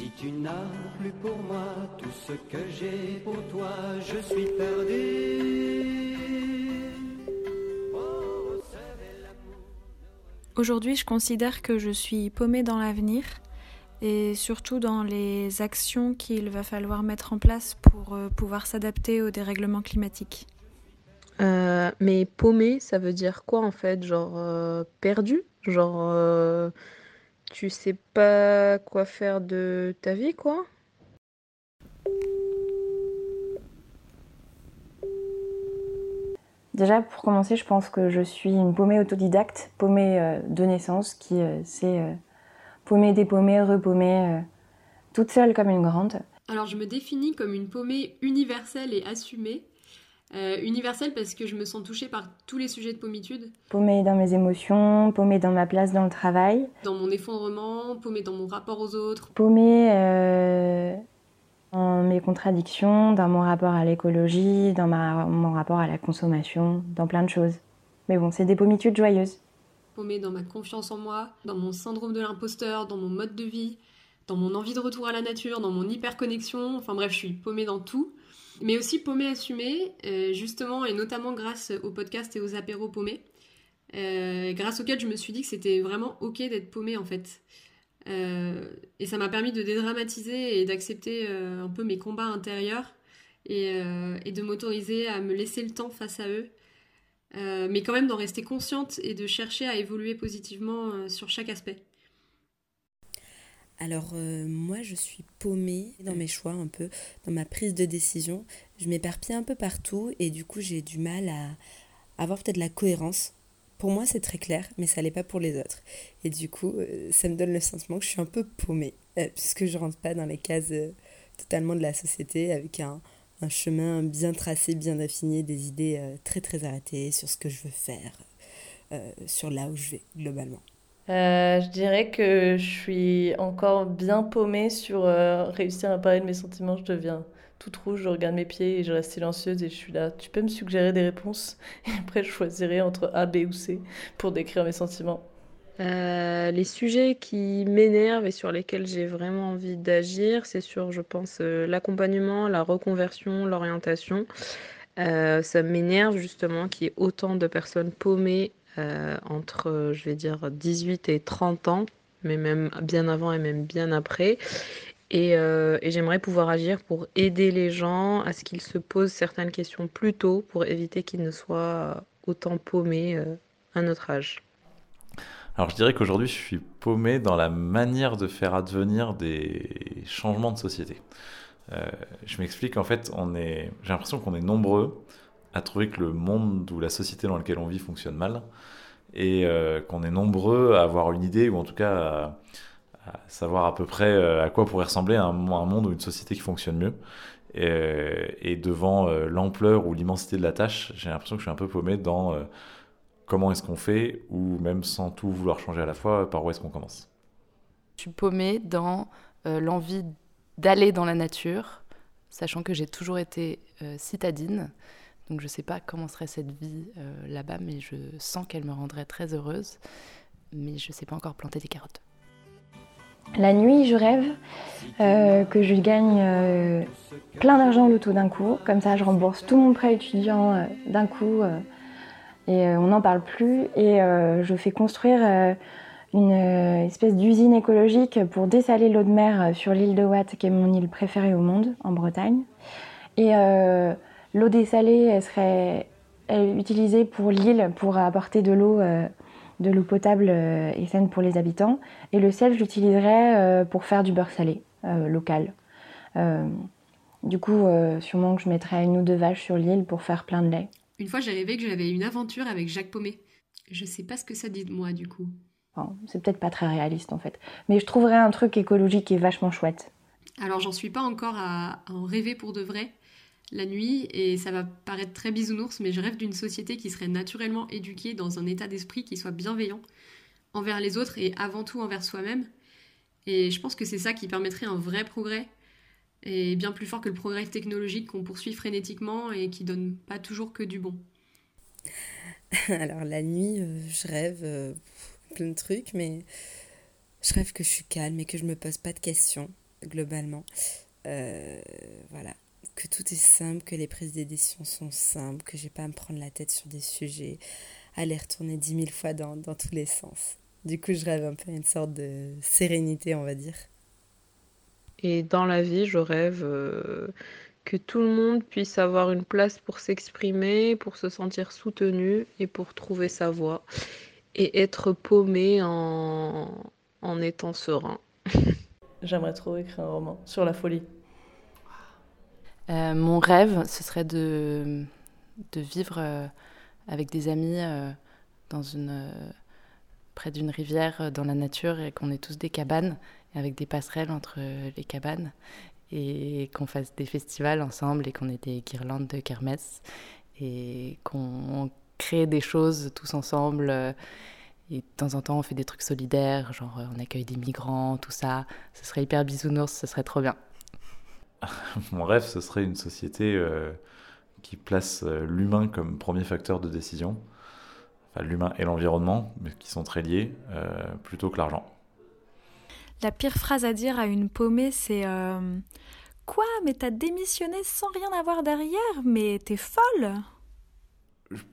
Si tu n'as plus pour moi tout ce que j'ai pour toi, je suis perdu. Aujourd'hui, je considère que je suis paumée dans l'avenir et surtout dans les actions qu'il va falloir mettre en place pour euh, pouvoir s'adapter au dérèglement climatique. Euh, mais paumé, ça veut dire quoi en fait? Genre euh, perdu? Genre tu sais pas quoi faire de ta vie quoi? Déjà, pour commencer, je pense que je suis une paumée autodidacte, paumée de naissance, qui sait paumée, dépaumée, repaumée, toute seule comme une grande. Alors, je me définis comme une paumée universelle et assumée, euh, universelle parce que je me sens touchée par tous les sujets de pommitude. Paumée dans mes émotions, paumée dans ma place dans le travail. Dans mon effondrement, paumée dans mon rapport aux autres. Paumée euh, dans mes contradictions, dans mon rapport à l'écologie, dans ma, mon rapport à la consommation, dans plein de choses. Mais bon, c'est des pommitudes joyeuses. Paumée dans ma confiance en moi, dans mon syndrome de l'imposteur, dans mon mode de vie, dans mon envie de retour à la nature, dans mon hyperconnexion. Enfin bref, je suis paumée dans tout mais aussi paumé assumé, euh, justement, et notamment grâce au podcast et aux apéros paumés, euh, grâce auxquels je me suis dit que c'était vraiment ok d'être paumé en fait. Euh, et ça m'a permis de dédramatiser et d'accepter un peu mes combats intérieurs et, et de m'autoriser à me laisser le temps face à eux, mais quand même d'en rester consciente et de chercher à évoluer positivement sur chaque aspect. Alors euh, moi je suis paumée dans mes choix un peu, dans ma prise de décision. Je m'éparpille un peu partout et du coup j'ai du mal à avoir peut-être la cohérence. Pour moi c'est très clair mais ça l'est pas pour les autres. Et du coup euh, ça me donne le sentiment que je suis un peu paumée euh, puisque je rentre pas dans les cases totalement de la société avec un, un, chemin bien tracé, bien affiné, des idées très très arrêtées sur ce que je veux faire, sur là où je vais globalement. Euh, je dirais que je suis encore bien paumée sur euh, réussir à parler de mes sentiments. Je deviens toute rouge, je regarde mes pieds et je reste silencieuse et je suis là. Tu peux me suggérer des réponses? Et après, je choisirai entre A, B ou C pour décrire mes sentiments. Euh, les sujets qui m'énervent et sur lesquels j'ai vraiment envie d'agir, c'est sur, je pense, l'accompagnement, la reconversion, l'orientation. ça m'énerve justement qu'il y ait autant de personnes paumées euh, entre, je vais dire, 18 et 30 ans, mais même bien avant et même bien après. Euh, et, j'aimerais pouvoir agir pour aider les gens à ce qu'ils se posent certaines questions plus tôt pour éviter qu'ils ne soient autant paumés euh, à notre âge. Alors je dirais qu'aujourd'hui je suis paumé dans la manière de faire advenir des changements de société. je m'explique, en fait, on est, j'ai l'impression qu'on est nombreux à trouver que le monde ou la société dans laquelle on vit fonctionne mal et euh, qu'on est nombreux à avoir une idée ou en tout cas à, savoir à peu près euh, à quoi pourrait ressembler un, monde ou une société qui fonctionne mieux. Et, devant euh, l'ampleur ou l'immensité de la tâche, j'ai l'impression que je suis un peu paumé dans comment est-ce qu'on fait ou même sans tout vouloir changer à la fois, par où est-ce qu'on commence. Je suis paumé dans l'envie d'aller dans la nature, sachant que j'ai toujours été citadine. Donc je ne sais pas comment serait cette vie euh, là-bas, mais je sens qu'elle me rendrait très heureuse. Mais je ne sais pas encore planter des carottes. La nuit, je rêve euh, que je gagne euh, plein d'argent au d'un coup. Comme ça, je rembourse tout mon prêt étudiant d'un coup. et on n'en parle plus. Et je fais construire une espèce d'usine écologique pour dessaler l'eau de mer sur l'île de Watt, qui est mon île préférée au monde, en Bretagne. Et L'eau dessalée, elle serait utilisée pour l'île pour apporter de l'eau euh, de l'eau potable euh, et saine pour les habitants. Et le sel, je l'utiliserais euh, pour faire du beurre salé local. du coup, sûrement que je mettrais une ou deux vaches sur l'île pour faire plein de lait. Une fois, j'ai rêvé que j'avais une aventure avec Jacques Paumet. Je sais pas ce que ça dit de moi, du coup. c'est peut-être pas très réaliste en fait. Mais je trouverais un truc écologique et vachement chouette. Alors, j'en suis pas encore à en rêver pour de vrai la nuit et ça va paraître très bisounours, mais je rêve d'une société qui serait naturellement éduquée dans un état d'esprit qui soit bienveillant envers les autres et avant tout envers soi-même. Et je pense que c'est ça qui permettrait un vrai progrès et bien plus fort que le progrès technologique qu'on poursuit frénétiquement et qui donne pas toujours que du bon. Alors la nuit, euh, je rêve euh, plein de trucs, mais je rêve que je suis calme et que je me pose pas de questions globalement. voilà, que tout est simple, que les prises de décisions sont simples, que j'ai pas à me prendre la tête sur des sujets, à les retourner dix mille fois dans, dans tous les sens. Du coup, je rêve un peu une sorte de sérénité, on va dire. Et dans la vie, je rêve euh, que tout le monde puisse avoir une place pour s'exprimer, pour se sentir soutenu et pour trouver sa voie. Et être paumé en, en étant serein. J'aimerais trop écrire un roman sur la folie. Euh, mon rêve, ce serait de, vivre euh, avec des amis une, près d'une rivière dans la nature et qu'on ait tous des cabanes avec des passerelles entre les cabanes et qu'on fasse des festivals ensemble et qu'on ait des guirlandes de kermesse et qu'on crée des choses tous ensemble. Et de temps en temps, on fait des trucs solidaires, genre on accueille des migrants, tout ça. Ce serait hyper bisounours, ce serait trop bien. Mon rêve, ce serait une société euh, qui place euh, l'humain comme premier facteur de décision. Enfin, l'humain et l'environnement, mais qui sont très liés, euh, plutôt que l'argent. La pire phrase à dire à une paumée, c'est Quoi? Mais t'as démissionné sans rien avoir derrière? Mais t'es folle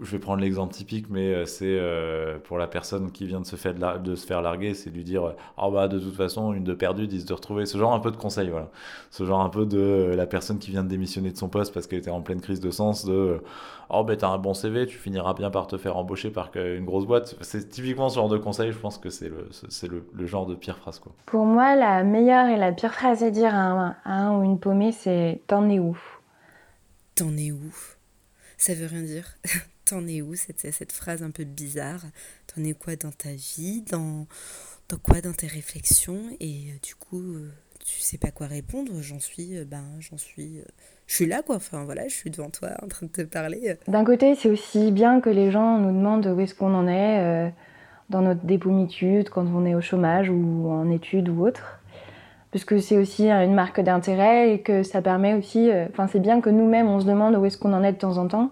je vais prendre l'exemple typique, mais euh, c'est euh, pour la personne qui vient de se faire, de se faire larguer, c'est lui dire Ah bah de toute façon, une de perdue, dix de retrouver. Ce genre un peu de conseil, voilà. Ce genre un peu de la personne qui vient de démissionner de son poste parce qu'elle était en pleine crise de sens, de Oh bah t'as un bon CV, tu finiras bien par te faire embaucher par une grosse boîte. C'est typiquement ce genre de conseil, je pense que c'est le, c'est le, genre de pire phrase, quoi. Pour moi, la meilleure et la pire phrase à dire à un, ou une paumée, c'est T'en es où? T'en es où? Ça veut rien dire. T'en es où cette, cette phrase un peu bizarre? T'en es quoi dans ta vie dans, dans quoi dans tes réflexions? Et euh, du coup, euh, tu sais pas quoi répondre. J'en suis, euh, ben, j'en suis. je suis là, quoi. Enfin, voilà, je suis devant toi en train de te parler. D'un côté, c'est aussi bien que les gens nous demandent où est-ce qu'on en est dans notre dépomitude, quand on est au chômage ou en études ou autre. Parce que c'est aussi une marque d'intérêt et que ça permet aussi. Enfin, c'est bien que nous-mêmes, on se demande où est-ce qu'on en est de temps en temps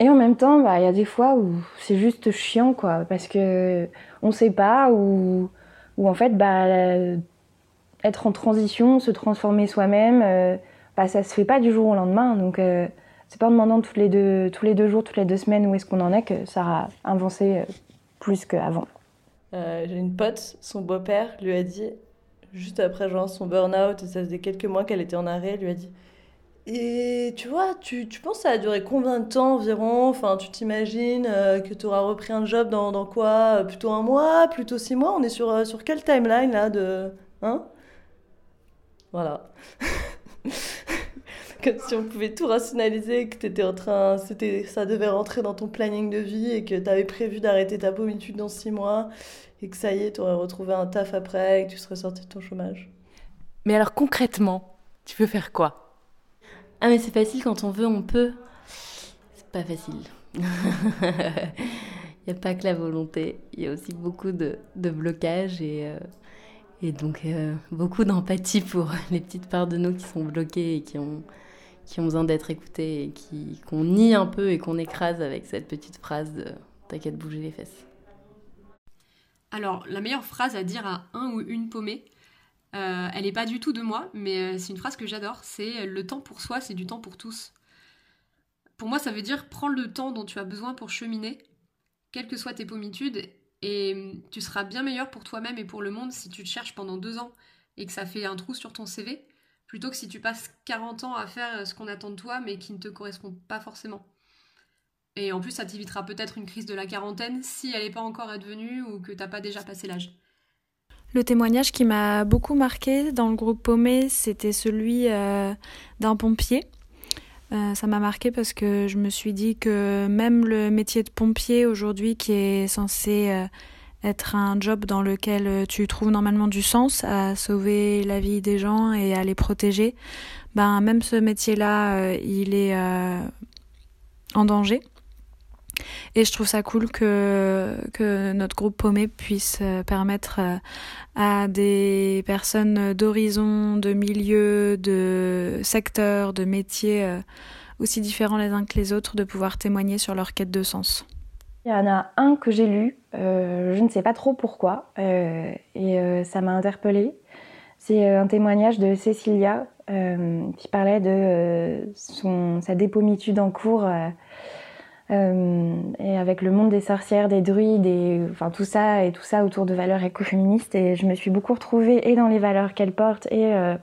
et en même temps, bah, il y a des fois où c'est juste chiant, quoi, parce que on sait pas, ou, ou en fait, bah, être en transition, se transformer soi-même, euh, bah, ça se fait pas du jour au lendemain. Donc, euh, c'est pas en demandant tous les, deux, tous les deux jours, toutes les deux semaines où est-ce qu'on en est que ça a avancé euh, plus qu'avant. J'ai une pote, son beau-père lui a dit, juste après genre, son burn-out, ça faisait quelques mois qu'elle était en arrêt, lui a dit et tu vois, tu, tu penses que ça a duré combien de temps environ? Enfin, tu t'imagines euh, que tu auras repris un job dans, dans quoi? Plutôt un mois? Plutôt six mois? On est sur, euh, sur quelle timeline là de... Hein? Voilà. Comme si on pouvait tout rationaliser, que étais en train, ça devait rentrer dans ton planning de vie et que tu avais prévu d'arrêter ta pommitude dans six mois et que ça y est, tu aurais retrouvé un taf après et que tu serais sorti de ton chômage. Mais alors concrètement, tu veux faire quoi? Ah mais c'est facile quand on veut, on peut. C'est pas facile. Il n'y a pas que la volonté, il y a aussi beaucoup de, de blocages et, euh, et donc euh, beaucoup d'empathie pour les petites parts de nous qui sont bloquées et qui ont, qui ont besoin d'être écoutées et qui, qu'on nie un peu et qu'on écrase avec cette petite phrase de t'inquiète bouger les fesses. Alors la meilleure phrase à dire à un ou une paumée, euh, elle n'est pas du tout de moi, mais euh, c'est une phrase que j'adore. C'est le temps pour soi, c'est du temps pour tous. Pour moi, ça veut dire prends le temps dont tu as besoin pour cheminer, quelles que soient tes pommitudes, et tu seras bien meilleur pour toi-même et pour le monde si tu te cherches pendant deux ans et que ça fait un trou sur ton CV, plutôt que si tu passes 40 ans à faire ce qu'on attend de toi, mais qui ne te correspond pas forcément. Et en plus, ça t'évitera peut-être une crise de la quarantaine si elle n'est pas encore advenue ou que t'as pas déjà passé l'âge. Le témoignage qui m'a beaucoup marqué dans le groupe Paumé, c'était celui euh, d'un pompier. Euh, ça m'a marqué parce que je me suis dit que même le métier de pompier aujourd'hui, qui est censé euh, être un job dans lequel tu trouves normalement du sens à sauver la vie des gens et à les protéger, ben même ce métier-là, il est en danger. Et je trouve ça cool que, que notre groupe Paumé puisse euh, permettre euh, à des personnes d'horizons, de milieux, de secteurs, de métiers euh, aussi différents les uns que les autres de pouvoir témoigner sur leur quête de sens. Il y en a un que j'ai lu, je ne sais pas trop pourquoi, et ça m'a interpellée. C'est un témoignage de Cécilia qui parlait de son, sa dépomitude en cours euh, et avec le monde des sorcières, des druides, enfin tout ça et tout ça autour de valeurs écoféministes. Et je me suis beaucoup retrouvée et dans les valeurs qu'elle porte et euh,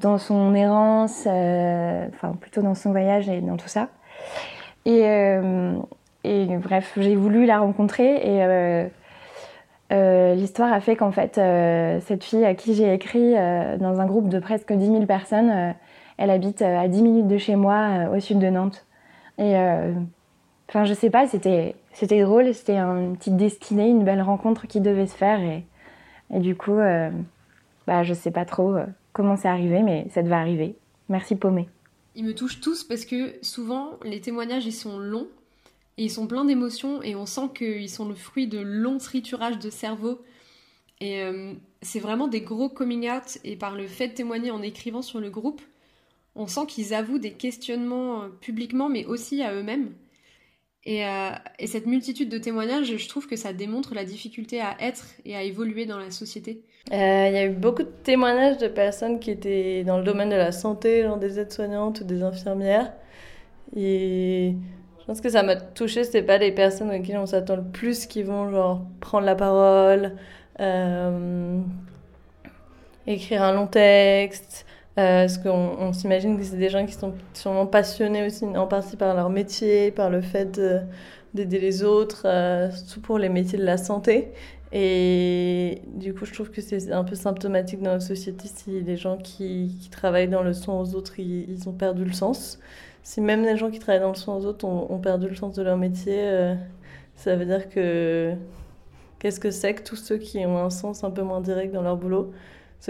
dans son errance, euh, enfin plutôt dans son voyage et dans tout ça. Et, et bref, j'ai voulu la rencontrer et l'histoire a fait qu'en fait, cette fille à qui j'ai écrit dans un groupe de presque 10 000 personnes, elle habite à 10 minutes de chez moi, au sud de Nantes. Et Enfin, je sais pas, c'était, c'était drôle, c'était une petite destinée, une belle rencontre qui devait se faire. Et, du coup, euh, bah, je sais pas trop euh, comment c'est arrivé, mais ça devait arriver. Merci Paumé. Ils me touchent tous parce que souvent, les témoignages, ils sont longs et ils sont pleins d'émotions et on sent qu'ils sont le fruit de longs triturages de cerveau. Et euh, c'est vraiment des gros coming out et par le fait de témoigner en écrivant sur le groupe, on sent qu'ils avouent des questionnements publiquement mais aussi à eux-mêmes. Euh, et, cette multitude de témoignages, je trouve que ça démontre la difficulté à être et à évoluer dans la société. Euh, il y a eu beaucoup de témoignages de personnes qui étaient dans le domaine de la santé, genre des aides-soignantes ou des infirmières. Et je pense que ça m'a touchée, c'était pas les personnes qui on s'attend le plus qui vont genre prendre la parole, euh, écrire un long texte, euh, parce qu'on s'imagine que c'est des gens qui sont sûrement passionnés aussi en partie par leur métier, par le fait d'aider les autres, euh, surtout pour les métiers de la santé. Et du coup, je trouve que c'est un peu symptomatique dans notre société si les gens qui, qui travaillent dans le soin aux autres, ils, ont perdu le sens. Si même les gens qui travaillent dans le soin aux autres ont, perdu le sens de leur métier, euh, ça veut dire que qu'est-ce que c'est que tous ceux qui ont un sens un peu moins direct dans leur boulot?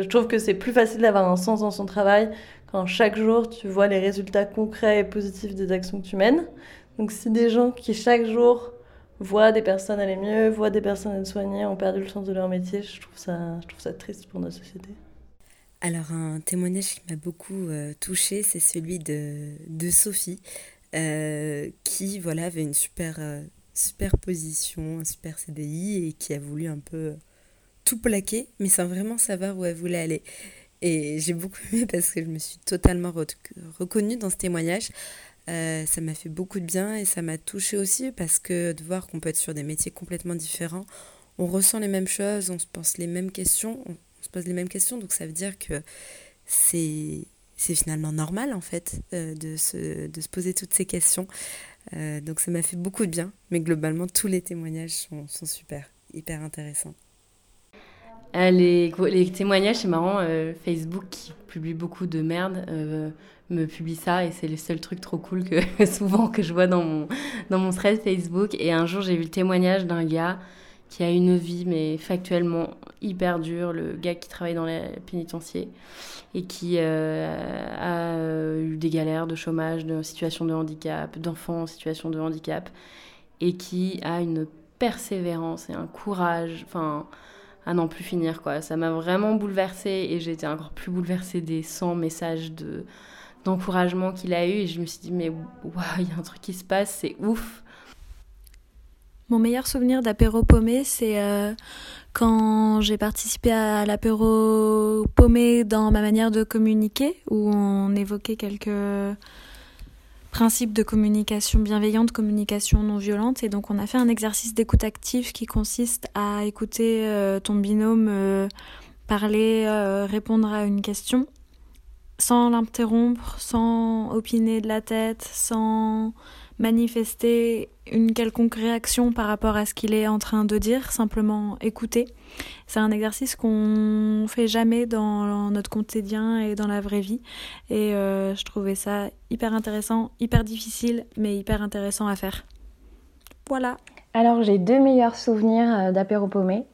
Je trouve que c'est plus facile d'avoir un sens dans son travail quand chaque jour tu vois les résultats concrets et positifs des actions que tu mènes. Donc si des gens qui chaque jour voient des personnes aller mieux, voient des personnes être soignées, ont perdu le sens de leur métier, je trouve ça, triste pour notre société. Alors un témoignage qui m'a beaucoup euh, touchée, c'est celui de, de Sophie, euh, qui voilà avait une super, euh, super position, un super CDI et qui a voulu un peu tout plaqué, mais sans vraiment savoir où elle voulait aller. Et j'ai beaucoup aimé parce que je me suis totalement reconnue dans ce témoignage. Euh, ça m'a fait beaucoup de bien et ça m'a touchée aussi parce que de voir qu'on peut être sur des métiers complètement différents, on ressent les mêmes choses, on se pense les mêmes questions, on, se pose les mêmes questions, donc ça veut dire que c'est c'est finalement normal en fait euh, de, se, de se poser toutes ces questions. Euh, donc ça m'a fait beaucoup de bien, mais globalement tous les témoignages sont, sont super, hyper intéressants. Euh, les, témoignages, c'est marrant. Euh, Facebook, qui publie beaucoup de merde, euh, me publie ça et c'est le seul truc trop cool que souvent que je vois dans mon, dans mon thread Facebook. Et un jour, j'ai vu le témoignage d'un gars qui a une vie, mais factuellement hyper dure, le gars qui travaille dans les pénitenciers et qui a eu des galères de chômage, de situation de handicap, d'enfants en situation de handicap, et qui a une persévérance et un courage. Enfin à n'en plus finir quoi. Ça m'a vraiment bouleversée et j'ai été encore plus bouleversée des 100 messages de d'encouragement qu'il a eu et je me suis dit mais waouh, il y a un truc qui se passe, c'est ouf. Mon meilleur souvenir d'apéro paumé, c'est euh, quand j'ai participé à l'apéro paumé dans ma manière de communiquer, où on évoquait quelques principe de communication bienveillante, communication non violente. Et donc on a fait un exercice d'écoute active qui consiste à écouter euh, ton binôme euh, parler, euh, répondre à une question sans l'interrompre, sans opiner de la tête, sans manifester une quelconque réaction par rapport à ce qu'il est en train de dire, simplement écouter. C'est un exercice qu'on fait jamais dans notre quotidien et dans la vraie vie. Et euh, je trouvais ça hyper intéressant, hyper difficile, mais hyper intéressant à faire. Voilà. Alors j'ai deux meilleurs souvenirs euh, d'apéro paumé.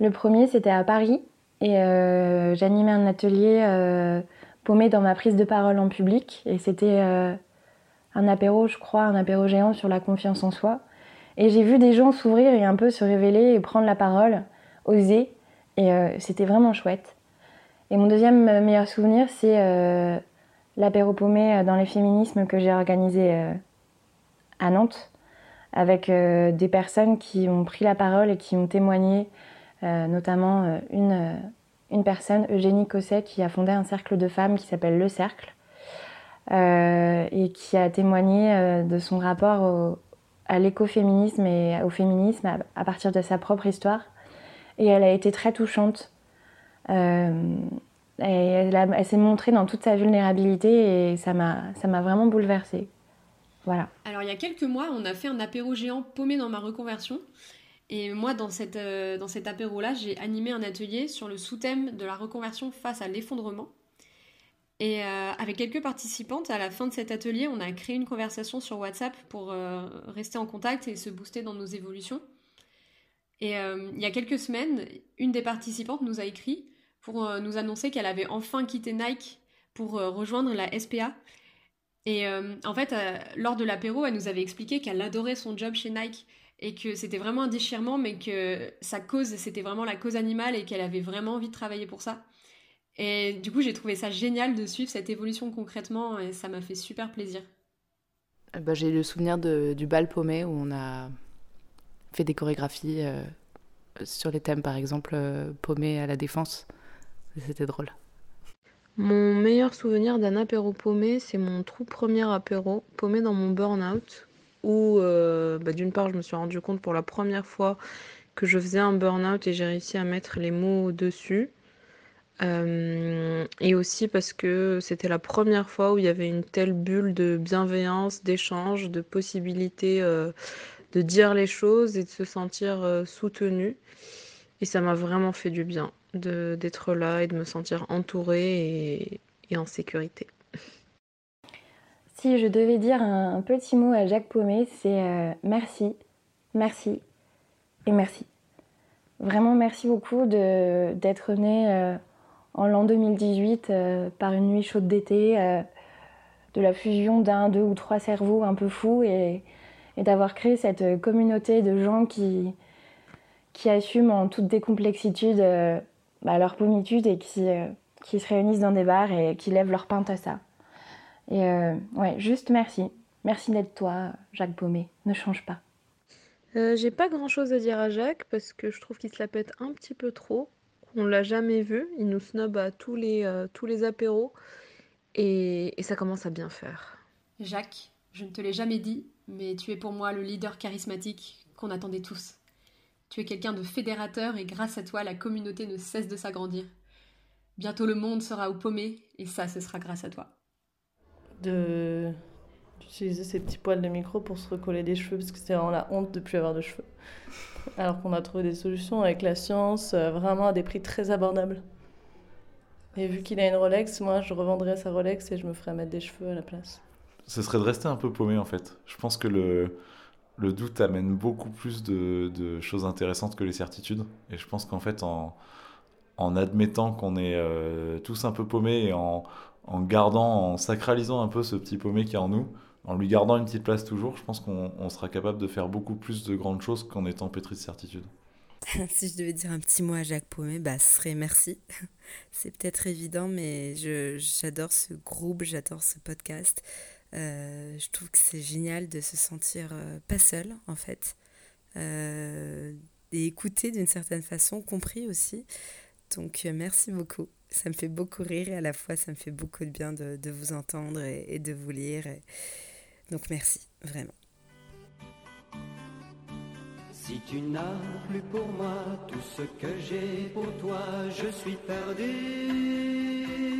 Le premier c'était à Paris et euh, j'animais un atelier paumé dans ma prise de parole en public et c'était un apéro, je crois, un apéro géant sur la confiance en soi. Et j'ai vu des gens s'ouvrir et un peu se révéler et prendre la parole, oser. Et euh, c'était vraiment chouette. Et mon deuxième meilleur souvenir, c'est euh, l'apéro paumé euh, dans les féminismes que j'ai organisé à Nantes, avec des personnes qui ont pris la parole et qui ont témoigné, notamment une, une personne, Eugénie Cosset, qui a fondé un cercle de femmes qui s'appelle Le Cercle et qui a témoigné de son rapport à l'écoféminisme et au féminisme à, partir de sa propre histoire. Et elle a été très touchante. et elle, s'est montrée dans toute sa vulnérabilité et ça m'a vraiment bouleversée. Voilà. Alors il y a quelques mois, on a fait un apéro géant paumé dans ma reconversion. Et moi, dans, cette, euh, dans cet apéro-là, j'ai animé un atelier sur le sous-thème de la reconversion face à l'effondrement. Et euh, avec quelques participantes, à la fin de cet atelier, on a créé une conversation sur WhatsApp pour euh, rester en contact et se booster dans nos évolutions. Et il y a quelques semaines, une des participantes nous a écrit pour nous annoncer qu'elle avait enfin quitté Nike pour rejoindre la SPA. Et en fait, lors de l'apéro, elle nous avait expliqué qu'elle adorait son job chez Nike et que c'était vraiment un déchirement, mais que sa cause, c'était vraiment la cause animale et qu'elle avait vraiment envie de travailler pour ça. Et du coup, j'ai trouvé ça génial de suivre cette évolution concrètement et ça m'a fait super plaisir. Bah, j'ai le souvenir de, du bal paumé où on a fait des chorégraphies euh, sur les thèmes, par exemple, euh, paumé à la défense. C'était drôle. Mon meilleur souvenir d'un apéro paumé, c'est mon tout premier apéro paumé dans mon burn-out où euh, bah, d'une part je me suis rendu compte pour la première fois que je faisais un burn-out et j'ai réussi à mettre les mots dessus. Euh, et aussi parce que c'était la première fois où il y avait une telle bulle de bienveillance, d'échange, de possibilité euh, de dire les choses et de se sentir soutenu. Et ça m'a vraiment fait du bien d'être là et de me sentir entourée et en sécurité. Si je devais dire un, petit mot à Jacques Paumet, c'est euh, merci, merci et merci. Vraiment merci beaucoup d'être né euh, en l'an 2018 euh, par une nuit chaude d'été, de la fusion d'un, deux ou trois cerveaux un peu fous et, d'avoir créé cette communauté de gens qui, qui assument en toute décomplexitude bah, leur pommitude et qui, se réunissent dans des bars et qui lèvent leur pinte à ça. Et euh, ouais, juste merci. Merci d'être toi, Jacques Baumé. Ne change pas. Euh, j'ai pas grand chose à dire à Jacques parce que je trouve qu'il se la pète un petit peu trop. On l'a jamais vu. Il nous snob à tous les, euh, tous les apéros. Et, et ça commence à bien faire. Jacques, je ne te l'ai jamais dit, mais tu es pour moi le leader charismatique qu'on attendait tous. Tu es quelqu'un de fédérateur et grâce à toi, la communauté ne cesse de s'agrandir. Bientôt le monde sera au paumé et ça, ce sera grâce à toi de d'utiliser ces petits poils de micro pour se recoller des cheveux parce que c'était vraiment la honte de plus avoir de cheveux. Alors qu'on a trouvé des solutions avec la science, euh, vraiment à des prix très abordables. Et vu qu'il a une Rolex, moi je revendrais sa Rolex et je me ferais mettre des cheveux à la place. Ce serait de rester un peu paumé en fait. Je pense que le, le doute amène beaucoup plus de, de, choses intéressantes que les certitudes. Et je pense qu'en fait, en, en admettant qu'on est euh, tous un peu paumés et en, en gardant, en sacralisant un peu ce petit paumé qui est en nous, en lui gardant une petite place toujours, je pense qu'on sera capable de faire beaucoup plus de grandes choses qu'en étant pétri de certitude. si je devais dire un petit mot à Jacques Paumé, bah, ce serait merci. C'est peut-être évident, mais j'adore ce groupe, j'adore ce podcast. Euh, je trouve que c'est génial de se sentir euh, pas seul, en fait. Euh, et écouter d'une certaine façon, compris aussi. Donc, merci beaucoup ça me fait beaucoup rire et à la fois ça me fait beaucoup de bien de, de vous entendre et, de vous lire. Donc merci, vraiment. Si tu n'as plus pour moi tout ce que j'ai pour toi, je suis perdu.